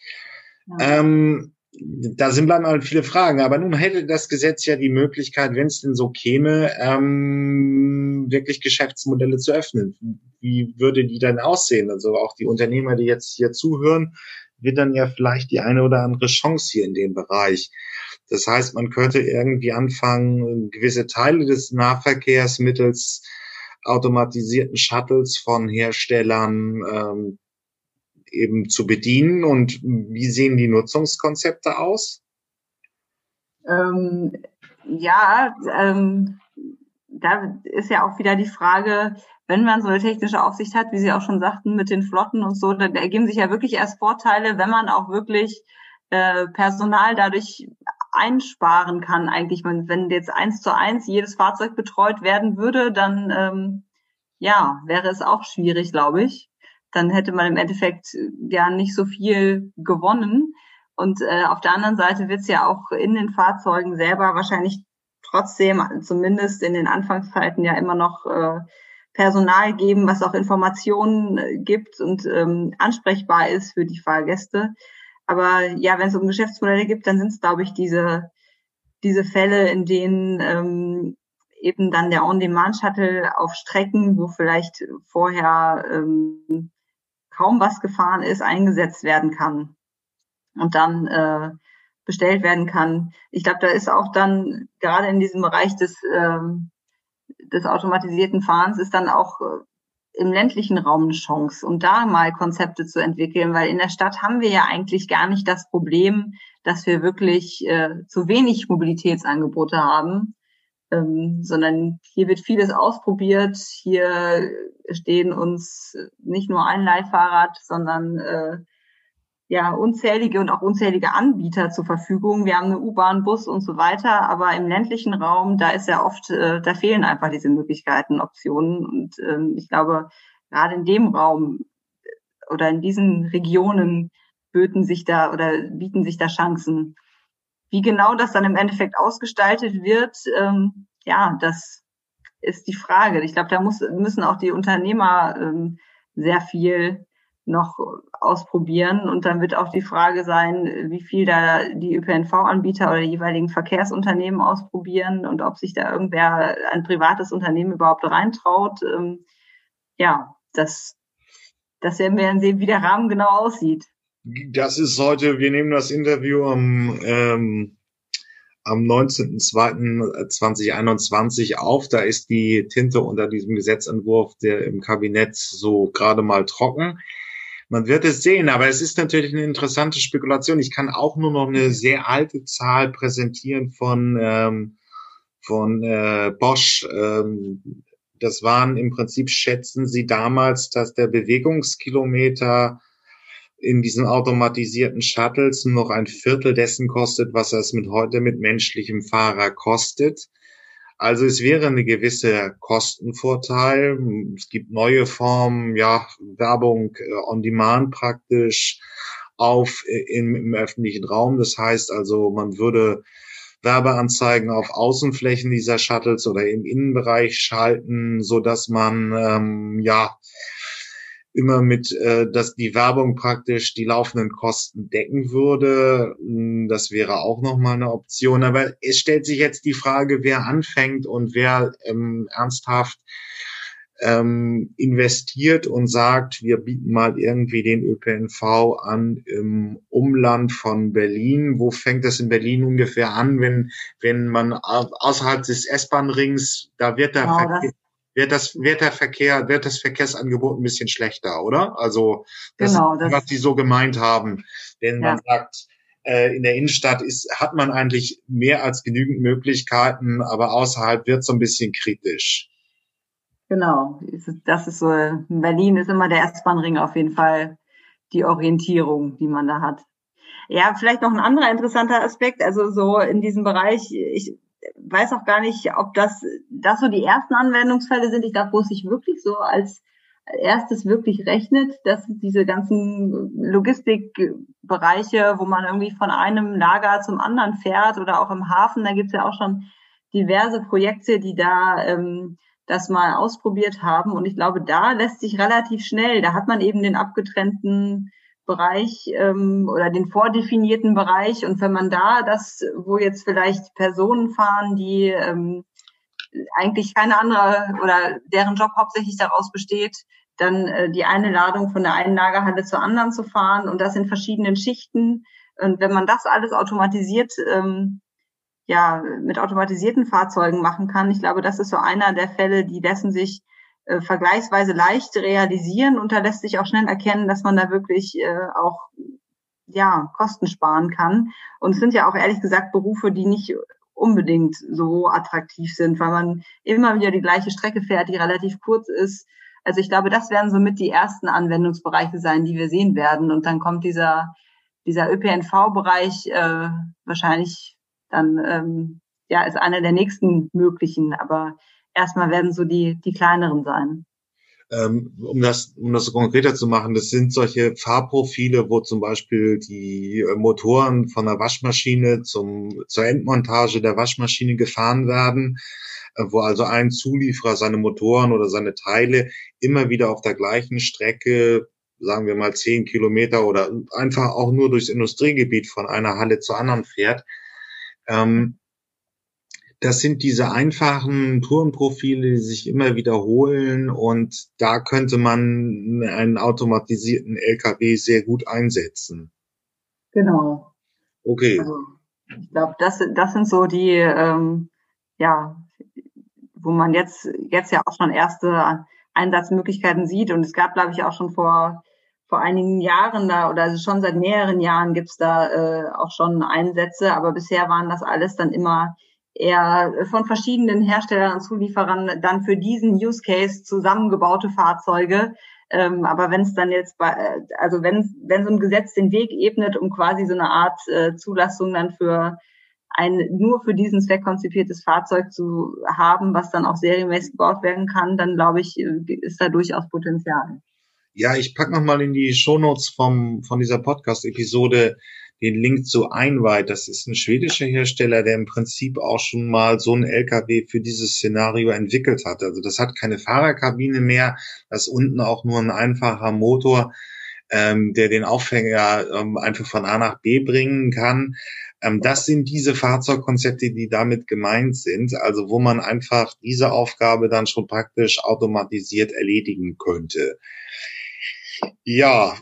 Ja. Ähm, da sind dann halt viele Fragen. Aber nun hätte das Gesetz ja die Möglichkeit, wenn es denn so käme, ähm, wirklich Geschäftsmodelle zu öffnen. Wie würde die dann aussehen? Also auch die Unternehmer, die jetzt hier zuhören, wittern ja vielleicht die eine oder andere Chance hier in dem Bereich. Das heißt, man könnte irgendwie anfangen, gewisse Teile des Nahverkehrs mittels automatisierten Shuttles von Herstellern ähm, eben zu bedienen. Und wie sehen die Nutzungskonzepte aus? Ähm, ja, ähm, da ist ja auch wieder die Frage, wenn man so eine technische Aufsicht hat, wie Sie auch schon sagten, mit den Flotten und so, dann ergeben sich ja wirklich erst Vorteile, wenn man auch wirklich äh, Personal dadurch einsparen kann. Eigentlich, wenn, jetzt eins zu eins jedes Fahrzeug betreut werden würde, dann ähm, ja wäre es auch schwierig, glaube ich. Dann hätte man im Endeffekt ja nicht so viel gewonnen. Und äh, auf der anderen Seite wird es ja auch in den Fahrzeugen selber wahrscheinlich trotzdem, zumindest in den Anfangszeiten, ja immer noch äh, Personal geben, was auch Informationen äh, gibt und ähm, ansprechbar ist für die Fahrgäste. Aber ja, wenn es um Geschäftsmodelle gibt, dann sind es, glaube ich, diese, diese Fälle, in denen ähm, eben dann der On-Demand-Shuttle auf Strecken, wo vielleicht vorher ähm, kaum was gefahren ist, eingesetzt werden kann und dann äh, bestellt werden kann. Ich glaube, da ist auch dann gerade in diesem Bereich des ähm, des automatisierten Fahrens ist dann auch äh, im ländlichen Raum eine Chance, um da mal Konzepte zu entwickeln, weil in der Stadt haben wir ja eigentlich gar nicht das Problem, dass wir wirklich äh, zu wenig Mobilitätsangebote haben, ähm, sondern hier wird vieles ausprobiert. Hier stehen uns nicht nur ein Leihfahrrad, sondern äh, ja unzählige und auch unzählige Anbieter zur Verfügung. Wir haben eine U-Bahn, Bus und so weiter, aber im ländlichen Raum, da ist ja oft, äh, da fehlen einfach diese Möglichkeiten, Optionen. Und ähm, ich glaube, gerade in dem Raum äh, oder in diesen Regionen böten sich da oder bieten sich da Chancen. Wie genau das dann im Endeffekt ausgestaltet wird, ähm, ja, das ist die Frage. Ich glaube, da muss, müssen auch die Unternehmer ähm, sehr viel noch ausprobieren. Und dann wird auch die Frage sein, wie viel da die ÖPNV-Anbieter oder die jeweiligen Verkehrsunternehmen ausprobieren und ob sich da irgendwer, ein privates Unternehmen überhaupt reintraut. Ähm, ja, das, das werden wir dann sehen, wie der Rahmen genau aussieht. Das ist heute, wir nehmen das Interview am, ähm, am 19.02.2021 auf. Da ist die Tinte unter diesem Gesetzentwurf der im Kabinett so gerade mal trocken. Man wird es sehen, aber es ist natürlich eine interessante Spekulation. Ich kann auch nur noch eine sehr alte Zahl präsentieren von, ähm, von äh, Bosch. Ähm, das waren im Prinzip, schätzen sie damals, dass der Bewegungskilometer in diesen automatisierten Shuttles noch ein Viertel dessen kostet, was es mit heute mit menschlichem Fahrer kostet. Also es wäre eine gewisse Kostenvorteil. Es gibt neue Formen, ja, Werbung äh, on demand praktisch auf äh, im, im öffentlichen Raum. Das heißt also, man würde Werbeanzeigen auf Außenflächen dieser Shuttles oder im Innenbereich schalten, so dass man ähm, ja immer mit, äh, dass die Werbung praktisch die laufenden Kosten decken würde. Hm, das wäre auch nochmal eine Option. Aber es stellt sich jetzt die Frage, wer anfängt und wer ähm, ernsthaft ähm, investiert und sagt, wir bieten mal irgendwie den ÖPNV an im Umland von Berlin. Wo fängt das in Berlin ungefähr an, wenn, wenn man außerhalb des S-Bahn-Rings, da wird der genau, Verkehr, wird das, wird der Verkehr, wird das Verkehrsangebot ein bisschen schlechter, oder? Also, das genau, ist, das was die so gemeint haben. Denn ja. man sagt, äh, in der Innenstadt ist, hat man eigentlich mehr als genügend Möglichkeiten, aber außerhalb wird so ein bisschen kritisch. Genau, das ist so, in Berlin ist immer der S-Bahn-Ring auf jeden Fall die Orientierung, die man da hat. Ja, vielleicht noch ein anderer interessanter Aspekt, also so in diesem Bereich, ich weiß auch gar nicht, ob das, das so die ersten Anwendungsfälle sind. Ich glaube, wo es sich wirklich so als erstes wirklich rechnet, dass diese ganzen Logistikbereiche, wo man irgendwie von einem Lager zum anderen fährt oder auch im Hafen, da gibt es ja auch schon diverse Projekte, die da ähm, das mal ausprobiert haben. Und ich glaube, da lässt sich relativ schnell, da hat man eben den abgetrennten Bereich ähm, oder den vordefinierten Bereich. Und wenn man da das, wo jetzt vielleicht Personen fahren, die ähm, eigentlich keine andere oder deren Job hauptsächlich daraus besteht, dann äh, die eine Ladung von der einen Lagerhalle zur anderen zu fahren und das in verschiedenen Schichten. Und wenn man das alles automatisiert, ähm, ja, mit automatisierten Fahrzeugen machen kann, ich glaube, das ist so einer der Fälle, die lassen sich äh, vergleichsweise leicht realisieren und da lässt sich auch schnell erkennen, dass man da wirklich äh, auch ja, Kosten sparen kann. Und es sind ja auch ehrlich gesagt Berufe, die nicht unbedingt so attraktiv sind, weil man immer wieder die gleiche Strecke fährt, die relativ kurz ist. Also ich glaube, das werden somit die ersten Anwendungsbereiche sein, die wir sehen werden. Und dann kommt dieser, dieser ÖPNV-Bereich äh, wahrscheinlich dann, ähm, ja, ist einer der nächsten möglichen. Aber erstmal werden so die, die kleineren sein ähm, um das, um das konkreter zu machen, das sind solche Fahrprofile, wo zum Beispiel die äh, Motoren von der Waschmaschine zum, zur Endmontage der Waschmaschine gefahren werden, äh, wo also ein Zulieferer seine Motoren oder seine Teile immer wieder auf der gleichen Strecke sagen wir mal zehn Kilometer oder einfach auch nur durchs Industriegebiet von einer Halle zur anderen fährt. Ähm, das sind diese einfachen Tourenprofile, die sich immer wiederholen und da könnte man einen automatisierten LKW sehr gut einsetzen. Genau. Okay. Also, ich glaube, das, das sind so die, ähm, ja, wo man jetzt, jetzt ja auch schon erste Einsatzmöglichkeiten sieht. Und es gab, glaube ich, auch schon vor, vor einigen Jahren da, oder also schon seit mehreren Jahren gibt's da äh, auch schon Einsätze, aber bisher waren das alles dann immer eher von verschiedenen Herstellern und Zulieferern dann für diesen Use Case zusammengebaute Fahrzeuge. Ähm, aber wenn es dann jetzt bei, also wenn, wenn so ein Gesetz den Weg ebnet, um quasi so eine Art äh, Zulassung dann für ein nur für diesen Zweck konzipiertes Fahrzeug zu haben, was dann auch serienmäßig gebaut werden kann, dann glaube ich, äh, ist da durchaus Potenzial. Ja, ich pack noch mal in die Shownotes vom von dieser Podcast-Episode den Link zu Einweit. Das ist ein schwedischer Hersteller, der im Prinzip auch schon mal so einen LKW für dieses Szenario entwickelt hat. Also das hat keine Fahrerkabine mehr, das unten auch nur ein einfacher Motor, ähm, der den Aufhänger ähm, einfach von A nach B bringen kann. Ähm, das sind diese Fahrzeugkonzepte, die damit gemeint sind, also wo man einfach diese Aufgabe dann schon praktisch automatisiert erledigen könnte. Ja,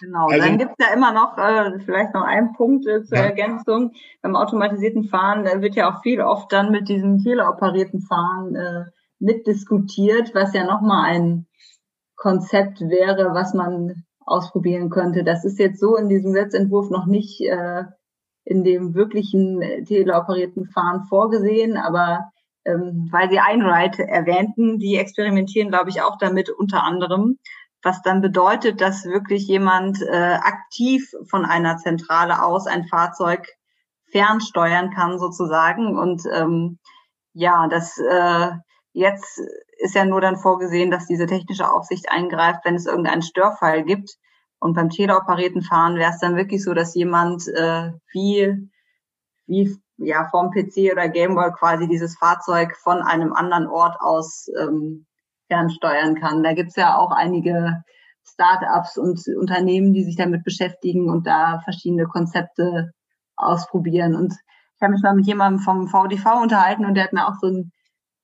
Genau, also, dann gibt's ja immer noch, äh, vielleicht noch einen Punkt äh, zur ja. Ergänzung. Beim automatisierten Fahren äh, wird ja auch viel oft dann mit diesem teleoperierten Fahren äh, mitdiskutiert, was ja nochmal ein Konzept wäre, was man ausprobieren könnte. Das ist jetzt so in diesem Gesetzentwurf noch nicht äh, in dem wirklichen teleoperierten Fahren vorgesehen, aber ähm, weil Sie Einride erwähnten, die experimentieren, glaube ich, auch damit unter anderem was dann bedeutet, dass wirklich jemand äh, aktiv von einer Zentrale aus ein Fahrzeug fernsteuern kann sozusagen. Und ähm, ja, das äh, jetzt ist ja nur dann vorgesehen, dass diese technische Aufsicht eingreift, wenn es irgendeinen Störfall gibt. Und beim teleoperierten Fahren wäre es dann wirklich so, dass jemand äh, wie, wie ja vom PC oder Gameboy quasi dieses Fahrzeug von einem anderen Ort aus ähm, fernsteuern kann. Da gibt's ja auch einige Start-ups und Unternehmen, die sich damit beschäftigen und da verschiedene Konzepte ausprobieren. Und ich habe mich mal mit jemandem vom VDV unterhalten und der hat mir auch so ein,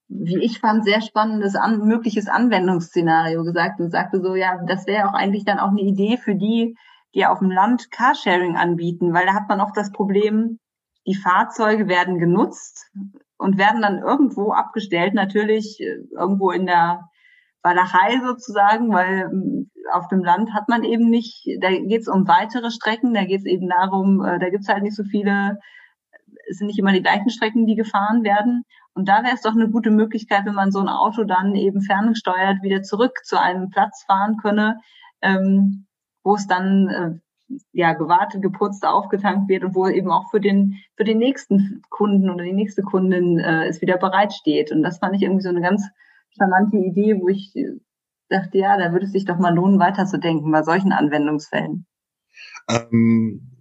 wie ich fand, sehr spannendes an, mögliches Anwendungsszenario gesagt und sagte so, ja, das wäre auch eigentlich dann auch eine Idee für die, die auf dem Land Carsharing anbieten, weil da hat man oft das Problem, die Fahrzeuge werden genutzt und werden dann irgendwo abgestellt, natürlich äh, irgendwo in der Walachei sozusagen, weil ähm, auf dem Land hat man eben nicht, da geht es um weitere Strecken, da geht es eben darum, äh, da gibt es halt nicht so viele, es sind nicht immer die gleichen Strecken, die gefahren werden. Und da wäre es doch eine gute Möglichkeit, wenn man so ein Auto dann eben ferngesteuert wieder zurück zu einem Platz fahren könne, ähm, wo es dann äh, ja gewartet, geputzt, aufgetankt wird und wo eben auch für den für den nächsten Kunden oder die nächste Kundin äh, es wieder bereitsteht. Und das fand ich irgendwie so eine ganz charmante Idee, wo ich dachte, ja, da würde es sich doch mal lohnen, weiterzudenken bei solchen Anwendungsfällen. Ähm,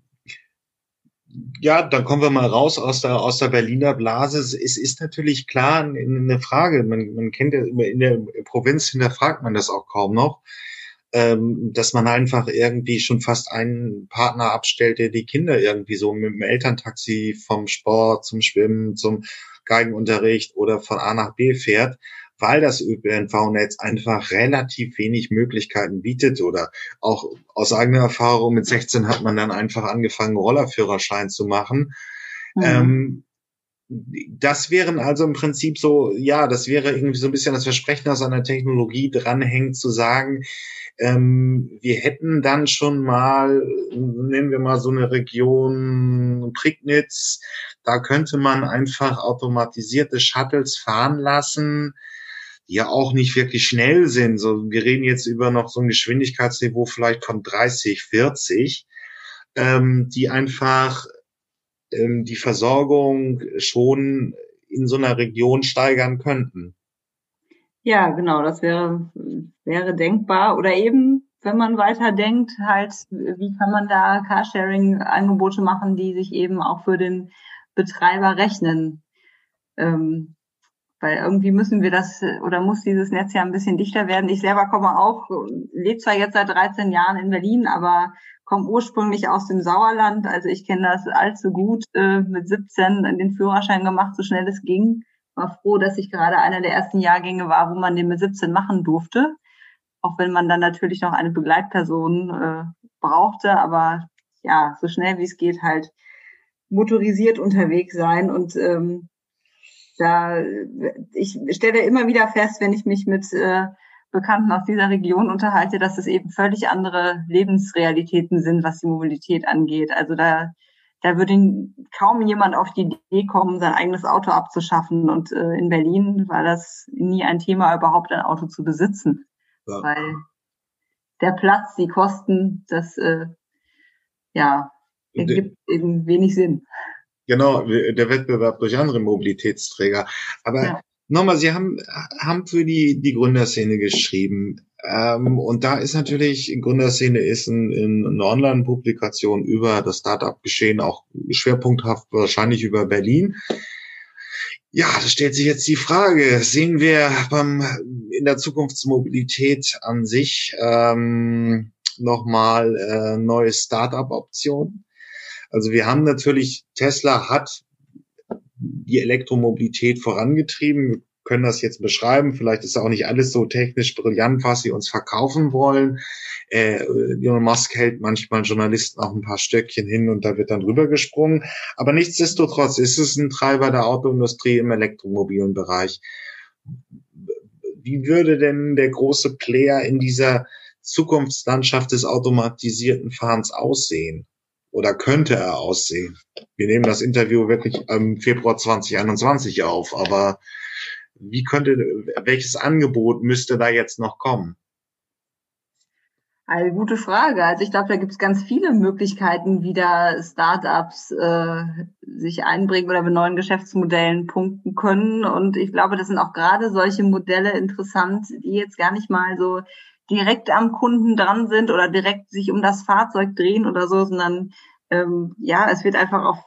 ja, dann kommen wir mal raus aus der, aus der Berliner Blase. Es ist natürlich klar eine Frage. Man, man kennt ja immer in der Provinz hinterfragt man das auch kaum noch, ähm, dass man einfach irgendwie schon fast einen Partner abstellt, der die Kinder irgendwie so mit dem Elterntaxi vom Sport zum Schwimmen, zum Geigenunterricht oder von A nach B fährt weil das ÖPNV-Netz einfach relativ wenig Möglichkeiten bietet oder auch aus eigener Erfahrung mit 16 hat man dann einfach angefangen, Rollerführerschein zu machen. Mhm. Ähm, das wären also im Prinzip so, ja, das wäre irgendwie so ein bisschen das Versprechen aus einer Technologie dranhängt zu sagen, ähm, wir hätten dann schon mal, nennen wir mal so eine Region Prignitz, da könnte man einfach automatisierte Shuttles fahren lassen, ja auch nicht wirklich schnell sind. So, wir reden jetzt über noch so ein Geschwindigkeitsniveau vielleicht von 30, 40, ähm, die einfach ähm, die Versorgung schon in so einer Region steigern könnten. Ja, genau, das wäre, wäre denkbar. Oder eben, wenn man weiter denkt, halt, wie kann man da Carsharing-Angebote machen, die sich eben auch für den Betreiber rechnen? Ähm, weil irgendwie müssen wir das oder muss dieses Netz ja ein bisschen dichter werden. Ich selber komme auch, lebe zwar jetzt seit 13 Jahren in Berlin, aber komme ursprünglich aus dem Sauerland. Also ich kenne das allzu gut, äh, mit 17 den Führerschein gemacht, so schnell es ging war froh, dass ich gerade einer der ersten Jahrgänge war, wo man den mit 17 machen durfte. Auch wenn man dann natürlich noch eine Begleitperson äh, brauchte, aber ja, so schnell wie es geht halt motorisiert unterwegs sein und ähm, da ich stelle immer wieder fest, wenn ich mich mit äh, Bekannten aus dieser Region unterhalte, dass es eben völlig andere Lebensrealitäten sind, was die Mobilität angeht. Also da da würde kaum jemand auf die Idee kommen, sein eigenes Auto abzuschaffen. Und äh, in Berlin war das nie ein Thema, überhaupt ein Auto zu besitzen. Ja. Weil der Platz, die Kosten, das äh, ja, ergibt eben wenig Sinn. Genau, der Wettbewerb durch andere Mobilitätsträger. Aber ja. nochmal, Sie haben, haben für die, die Gründerszene geschrieben. Ähm, und da ist natürlich, Gründerszene ist ein, in, eine Online-Publikation über das Startup-Geschehen, auch schwerpunkthaft wahrscheinlich über Berlin. Ja, da stellt sich jetzt die Frage, sehen wir beim, in der Zukunftsmobilität an sich ähm, nochmal äh, neue Startup-Optionen? Also wir haben natürlich, Tesla hat die Elektromobilität vorangetrieben können das jetzt beschreiben. Vielleicht ist auch nicht alles so technisch brillant, was sie uns verkaufen wollen. Äh, Elon Musk hält manchmal Journalisten auch ein paar Stöckchen hin und da wird dann drüber gesprungen. Aber nichtsdestotrotz ist es ein Treiber der Autoindustrie im elektromobilen Bereich. Wie würde denn der große Player in dieser Zukunftslandschaft des automatisierten Fahrens aussehen? Oder könnte er aussehen? Wir nehmen das Interview wirklich im Februar 2021 auf, aber wie könnte, welches Angebot müsste da jetzt noch kommen? Eine gute Frage. Also ich glaube, da gibt es ganz viele Möglichkeiten, wie da Startups äh, sich einbringen oder mit neuen Geschäftsmodellen punkten können. Und ich glaube, das sind auch gerade solche Modelle interessant, die jetzt gar nicht mal so direkt am Kunden dran sind oder direkt sich um das Fahrzeug drehen oder so, sondern ähm, ja, es wird einfach auf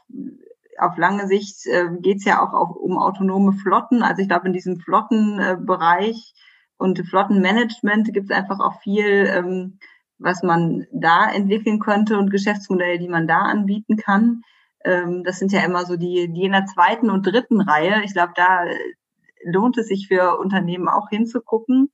auf lange Sicht äh, geht es ja auch auf, um autonome Flotten. Also ich glaube, in diesem Flottenbereich äh, und Flottenmanagement gibt es einfach auch viel, ähm, was man da entwickeln könnte und Geschäftsmodelle, die man da anbieten kann. Ähm, das sind ja immer so die, die in der zweiten und dritten Reihe. Ich glaube, da lohnt es sich für Unternehmen auch hinzugucken.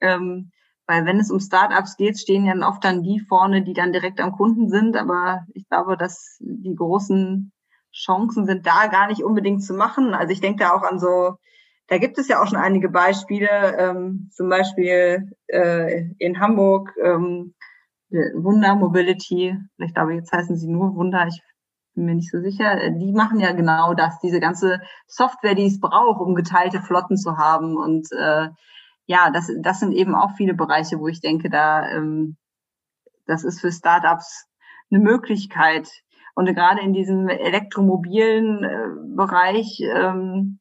Ähm, weil wenn es um Startups geht, stehen ja oft dann die vorne, die dann direkt am Kunden sind. Aber ich glaube, dass die großen Chancen sind da gar nicht unbedingt zu machen. Also ich denke da auch an so, da gibt es ja auch schon einige Beispiele, ähm, zum Beispiel äh, in Hamburg ähm, Wunder Mobility, ich glaube, jetzt heißen sie nur Wunder, ich bin mir nicht so sicher, die machen ja genau das, diese ganze Software, die es braucht, um geteilte Flotten zu haben. Und äh, ja, das, das sind eben auch viele Bereiche, wo ich denke, da ähm, das ist für Startups eine Möglichkeit, und gerade in diesem elektromobilen äh, Bereich, ähm,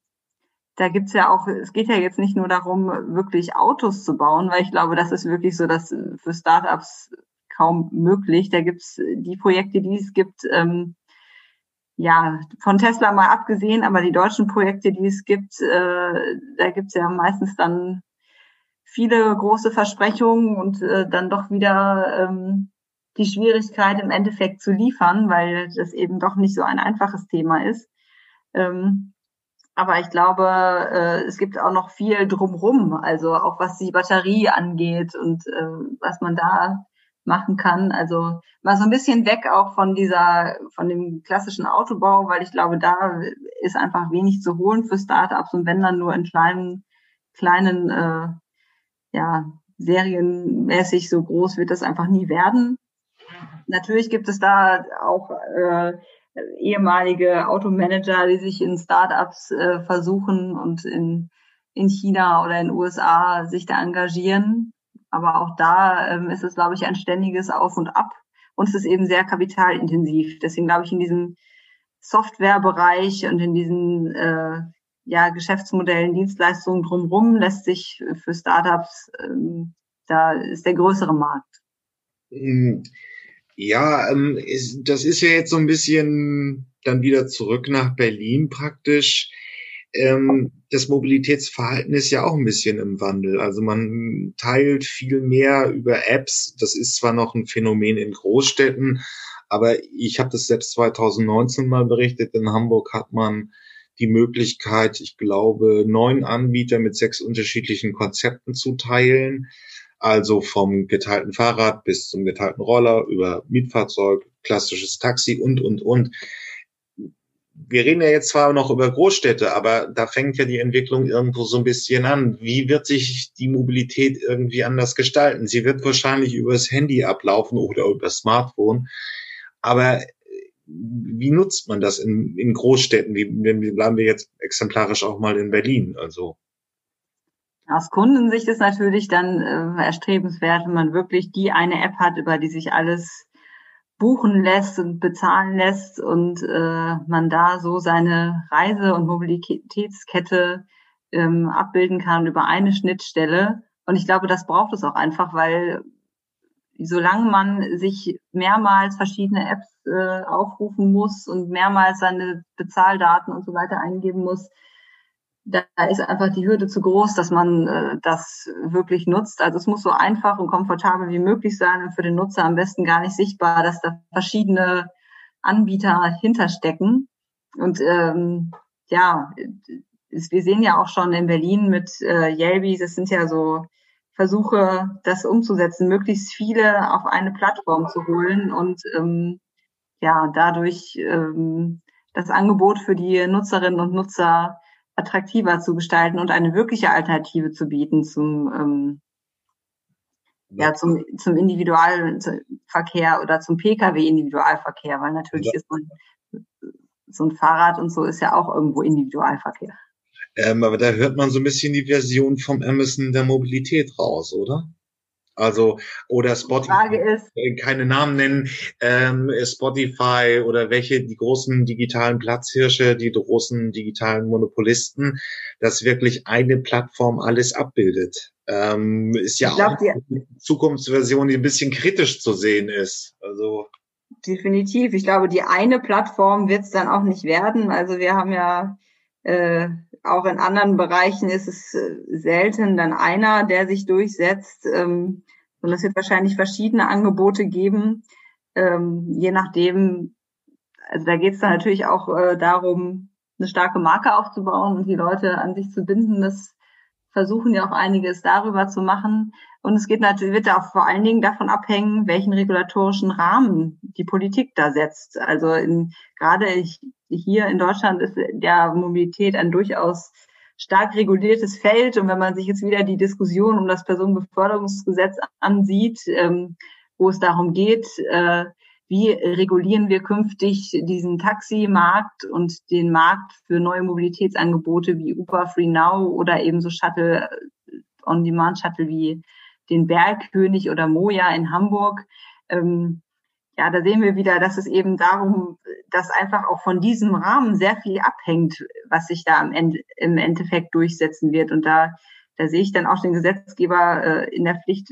da gibt's ja auch, es geht ja jetzt nicht nur darum, wirklich Autos zu bauen, weil ich glaube, das ist wirklich so, dass für Startups kaum möglich. Da gibt's die Projekte, die es gibt, ähm, ja, von Tesla mal abgesehen, aber die deutschen Projekte, die es gibt, äh, da gibt's ja meistens dann viele große Versprechungen und äh, dann doch wieder ähm, die Schwierigkeit im Endeffekt zu liefern, weil das eben doch nicht so ein einfaches Thema ist. Ähm, Aber ich glaube, äh, es gibt auch noch viel drumrum, also auch was die Batterie angeht und äh, was man da machen kann. Also mal so ein bisschen weg auch von dieser, von dem klassischen Autobau, weil ich glaube, da ist einfach wenig zu holen für Startups und wenn dann nur in kleinen, kleinen, äh, ja, serienmäßig so groß wird das einfach nie werden. Natürlich gibt es da auch äh, ehemalige Automanager, die sich in Startups äh, versuchen und in, in China oder in USA sich da engagieren. Aber auch da ähm, ist es, glaube ich, ein ständiges Auf und Ab. Und es ist eben sehr kapitalintensiv. Deswegen glaube ich, in diesem Softwarebereich und in diesen äh, ja, Geschäftsmodellen, Dienstleistungen drumherum lässt sich für Startups, ähm, da ist der größere Markt. Hm. Ja, ähm, ist, das ist ja jetzt so ein bisschen dann wieder zurück nach Berlin praktisch ähm, das Mobilitätsverhalten ist ja auch ein bisschen im Wandel. Also man teilt viel mehr über Apps. Das ist zwar noch ein Phänomen in Großstädten, aber ich habe das selbst 2019 mal berichtet. In Hamburg hat man die Möglichkeit, ich glaube, neun Anbieter mit sechs unterschiedlichen Konzepten zu teilen. Also vom geteilten Fahrrad bis zum geteilten Roller über Mietfahrzeug, klassisches Taxi und, und, und wir reden ja jetzt zwar noch über Großstädte, aber da fängt ja die Entwicklung irgendwo so ein bisschen an. Wie wird sich die Mobilität irgendwie anders gestalten? Sie wird wahrscheinlich übers Handy ablaufen oder über Smartphone. Aber wie nutzt man das in, in Großstädten? Wie, bleiben wir jetzt exemplarisch auch mal in Berlin? Also aus Kundensicht ist natürlich dann äh, erstrebenswert, wenn man wirklich die eine App hat, über die sich alles buchen lässt und bezahlen lässt und äh, man da so seine Reise- und Mobilitätskette ähm, abbilden kann über eine Schnittstelle. Und ich glaube, das braucht es auch einfach, weil solange man sich mehrmals verschiedene Apps äh, aufrufen muss und mehrmals seine Bezahldaten und so weiter eingeben muss, da ist einfach die Hürde zu groß, dass man äh, das wirklich nutzt. Also es muss so einfach und komfortabel wie möglich sein und für den Nutzer am besten gar nicht sichtbar, dass da verschiedene Anbieter hinterstecken. Und ähm, ja, wir sehen ja auch schon in Berlin mit äh, Yelby, das sind ja so Versuche, das umzusetzen, möglichst viele auf eine Plattform zu holen und ähm, ja, dadurch ähm, das Angebot für die Nutzerinnen und Nutzer attraktiver zu gestalten und eine wirkliche Alternative zu bieten zum ähm, ja, zum, zum Individualverkehr oder zum Pkw-Individualverkehr, weil natürlich ja. ist man, so ein Fahrrad und so ist ja auch irgendwo Individualverkehr. Ähm, aber da hört man so ein bisschen die Version vom Amazon der Mobilität raus, oder? Also oder Spotify, ist, äh, keine Namen nennen, ähm, Spotify oder welche die großen digitalen Platzhirsche, die großen digitalen Monopolisten, dass wirklich eine Plattform alles abbildet. Ähm, ist ja glaub, auch eine Zukunftsversion, die ein bisschen kritisch zu sehen ist. Also definitiv. Ich glaube, die eine Plattform wird es dann auch nicht werden. Also wir haben ja äh, auch in anderen Bereichen ist es äh, selten dann einer, der sich durchsetzt. Ähm, und es wird wahrscheinlich verschiedene Angebote geben, ähm, je nachdem. Also da geht es dann natürlich auch äh, darum, eine starke Marke aufzubauen und die Leute an sich zu binden. Das versuchen ja auch einiges darüber zu machen. Und es geht natürlich, wird auch vor allen Dingen davon abhängen, welchen regulatorischen Rahmen die Politik da setzt. Also in, gerade hier in Deutschland ist der Mobilität ein durchaus stark reguliertes Feld. Und wenn man sich jetzt wieder die Diskussion um das Personenbeförderungsgesetz ansieht, ähm, wo es darum geht, äh, wie regulieren wir künftig diesen Taximarkt und den Markt für neue Mobilitätsangebote wie Uber Free Now oder eben so Shuttle, On-Demand-Shuttle wie den Bergkönig oder Moja in Hamburg. Ähm, ja, da sehen wir wieder, dass es eben darum, dass einfach auch von diesem Rahmen sehr viel abhängt, was sich da im, Ende, im Endeffekt durchsetzen wird. Und da, da sehe ich dann auch den Gesetzgeber äh, in der Pflicht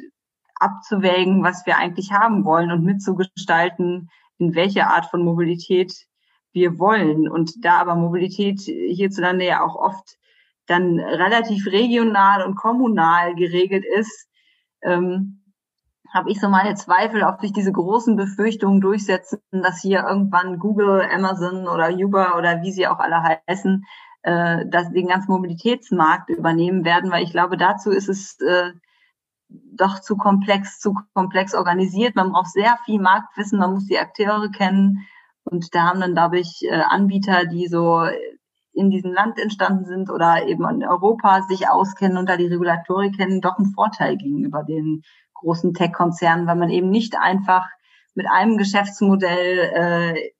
abzuwägen, was wir eigentlich haben wollen und mitzugestalten, in welche Art von Mobilität wir wollen. Und da aber Mobilität hierzulande ja auch oft dann relativ regional und kommunal geregelt ist, ähm, habe ich so meine Zweifel, ob sich diese großen Befürchtungen durchsetzen, dass hier irgendwann Google, Amazon oder Uber oder wie sie auch alle heißen, äh, das, den ganzen Mobilitätsmarkt übernehmen werden, weil ich glaube, dazu ist es äh, doch zu komplex, zu komplex organisiert. Man braucht sehr viel Marktwissen, man muss die Akteure kennen. Und da haben dann, glaube ich, äh, Anbieter, die so in diesem Land entstanden sind oder eben in Europa sich auskennen und da die Regulatorik kennen, doch einen Vorteil gegenüber den großen Tech-Konzernen, weil man eben nicht einfach mit einem Geschäftsmodell äh,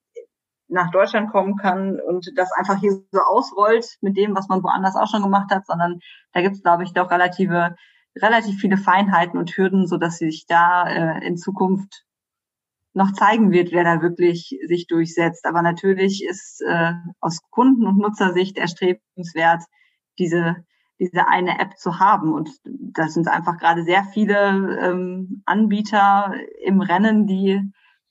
nach Deutschland kommen kann und das einfach hier so ausrollt mit dem, was man woanders auch schon gemacht hat, sondern da gibt es, glaube ich, doch relative, relativ viele Feinheiten und Hürden, so dass sich da äh, in Zukunft noch zeigen wird, wer da wirklich sich durchsetzt. Aber natürlich ist äh, aus Kunden- und Nutzersicht erstrebenswert, diese, diese eine App zu haben. Und da sind einfach gerade sehr viele ähm, Anbieter im Rennen, die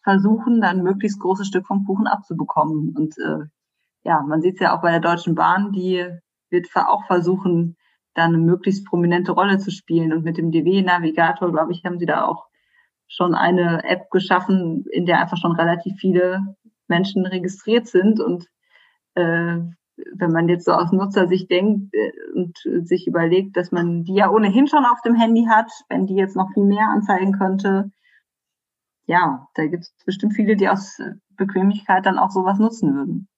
versuchen, dann möglichst großes Stück vom Kuchen abzubekommen. Und äh, ja, man sieht es ja auch bei der Deutschen Bahn, die wird auch versuchen, da eine möglichst prominente Rolle zu spielen. Und mit dem DW-Navigator, glaube ich, haben sie da auch schon eine App geschaffen, in der einfach schon relativ viele Menschen registriert sind. Und äh, wenn man jetzt so aus Nutzersicht denkt äh, und sich überlegt, dass man die ja ohnehin schon auf dem Handy hat, wenn die jetzt noch viel mehr anzeigen könnte, ja, da gibt es bestimmt viele, die aus Bequemlichkeit dann auch sowas nutzen würden.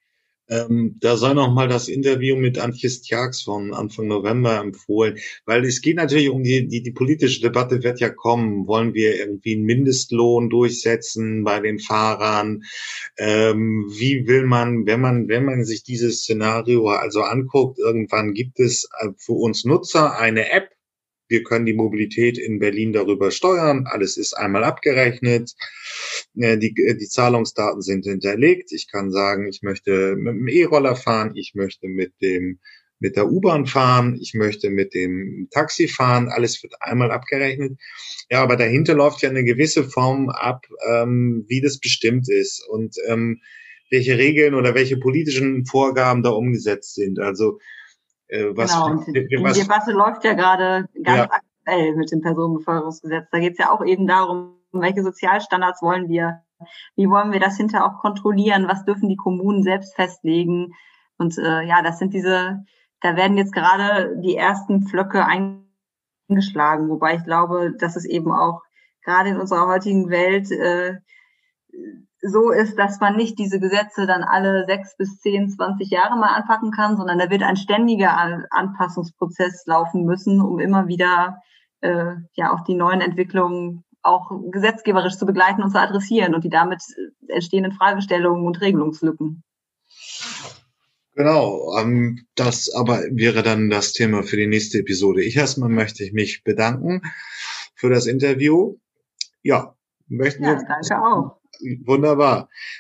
Ähm, da sei noch mal das Interview mit Antjes Tjax von Anfang November empfohlen, weil es geht natürlich um die, die, die politische Debatte wird ja kommen. Wollen wir irgendwie einen Mindestlohn durchsetzen bei den Fahrern? Ähm, wie will man, wenn man, wenn man sich dieses Szenario also anguckt, irgendwann gibt es äh, für uns Nutzer eine App, wir können die Mobilität in Berlin darüber steuern. Alles ist einmal abgerechnet. Äh, die, äh, die Zahlungsdaten sind hinterlegt. Ich kann sagen, ich möchte mit dem E-Roller fahren, ich möchte mit dem mit der U-Bahn fahren, ich möchte mit dem Taxi fahren, alles wird einmal abgerechnet. Ja, aber dahinter läuft ja eine gewisse Form ab, ähm, wie das bestimmt ist und ähm, welche Regeln oder welche politischen Vorgaben da umgesetzt sind. Also äh, was, genau, und die, was, die Debatte läuft ja gerade ganz ja. aktuell mit dem Personenbeförderungsgesetz. Da geht es ja auch eben darum, welche Sozialstandards wollen wir, wie wollen wir das hinterher auch kontrollieren, was dürfen die Kommunen selbst festlegen. Und äh, ja, das sind diese, da werden jetzt gerade die ersten Pflöcke eingeschlagen, wobei ich glaube, dass es eben auch gerade in unserer heutigen Welt äh, so ist, dass man nicht diese Gesetze dann alle sechs bis zehn, zwanzig Jahre mal anpacken kann, sondern da wird ein ständiger Anpassungsprozess laufen müssen, um immer wieder äh, ja auch die neuen Entwicklungen auch gesetzgeberisch zu begleiten und zu adressieren und die damit entstehenden Fragestellungen und Regelungslücken. Genau, ähm, das aber wäre dann das Thema für die nächste Episode. Ich erstmal möchte ich mich bedanken für das Interview. Ja, möchten ja, danke auch. Wunderbar.